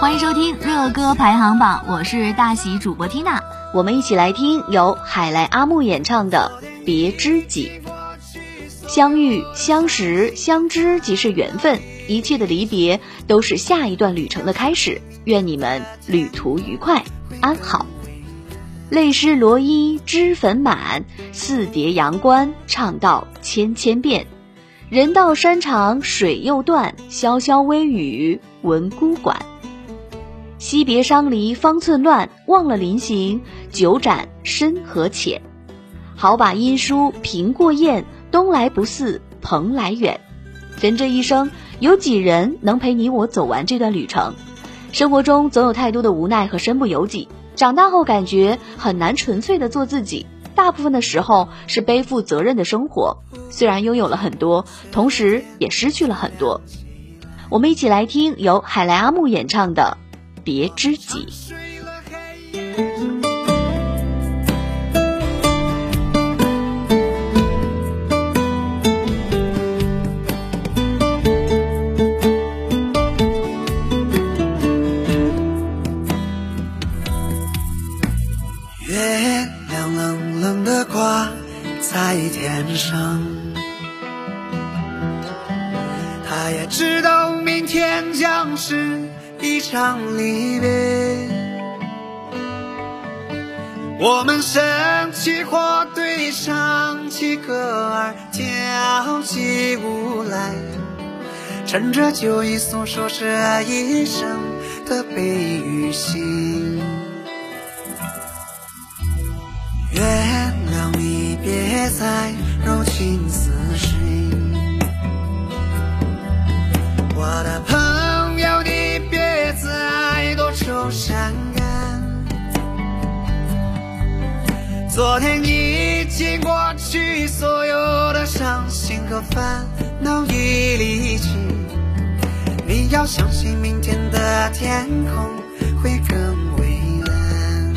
欢迎收听热歌排行榜，我是大喜主播缇娜，我们一起来听由海来阿木演唱的《别知己》。相遇、相识、相知即是缘分，一切的离别都是下一段旅程的开始。愿你们旅途愉快，安好。泪湿罗衣，脂粉满，似叠阳关，唱道千千遍。人到山长水又断，潇潇微雨闻孤馆。惜别伤离方寸乱，忘了临行酒盏深和浅。好把音书凭过雁，东来不似蓬莱远。人这一生，有几人能陪你我走完这段旅程？生活中总有太多的无奈和身不由己。长大后感觉很难纯粹的做自己，大部分的时候是背负责任的生活。虽然拥有了很多，同时也失去了很多。我们一起来听由海来阿木演唱的。别知己。天上，他也知道明天将是。一场离别，我们升起或对唱起歌儿，跳起舞来，趁着酒意诉说这一生的悲与喜。在柔情似水，我的朋。友，你别再多愁善感。昨天已经过去，所有的伤心和烦恼已离去。你要相信，明天的天空会更蔚蓝。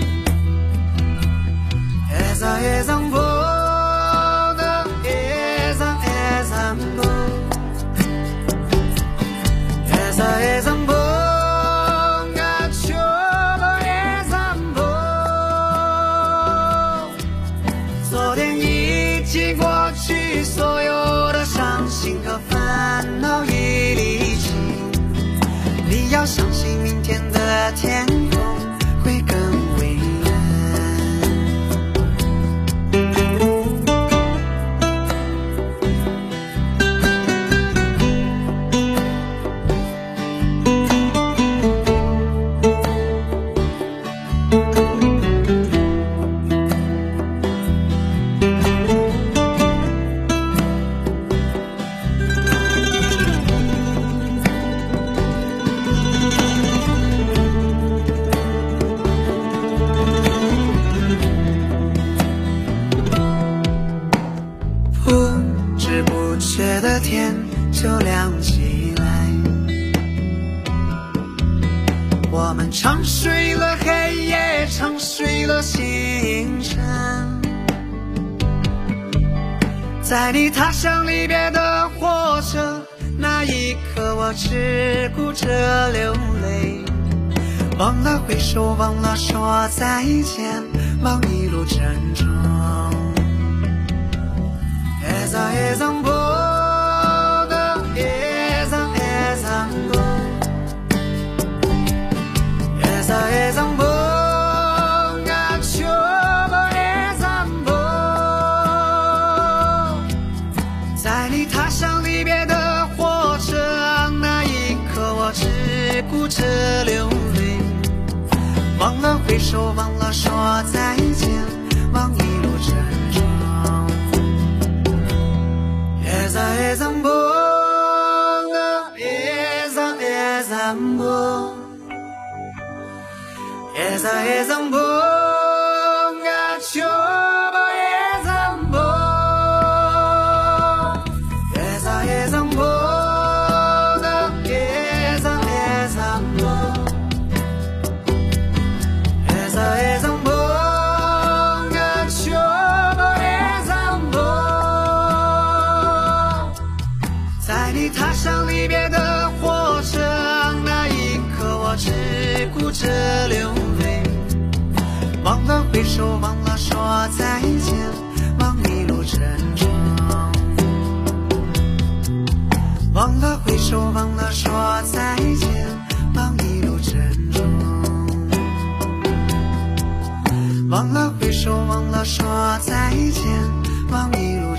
越走越要相信。就亮起来，我们唱睡了黑夜，唱睡了星辰，在你踏上离别的火车那一刻，我只顾着流泪，忘了挥手，忘了说再见，忘一路珍重，你踏上离别的火车那一刻，我只顾着流泪，忘了挥手，忘了说再见，忘一路珍重。越走越走不，越走越走不。越走越走不，你踏上离别的火车那一刻我只顾着流泪忘了挥手忘了说再见望一路珍重忘了挥手忘了说再见望一路珍重忘了挥手忘了说再见望一路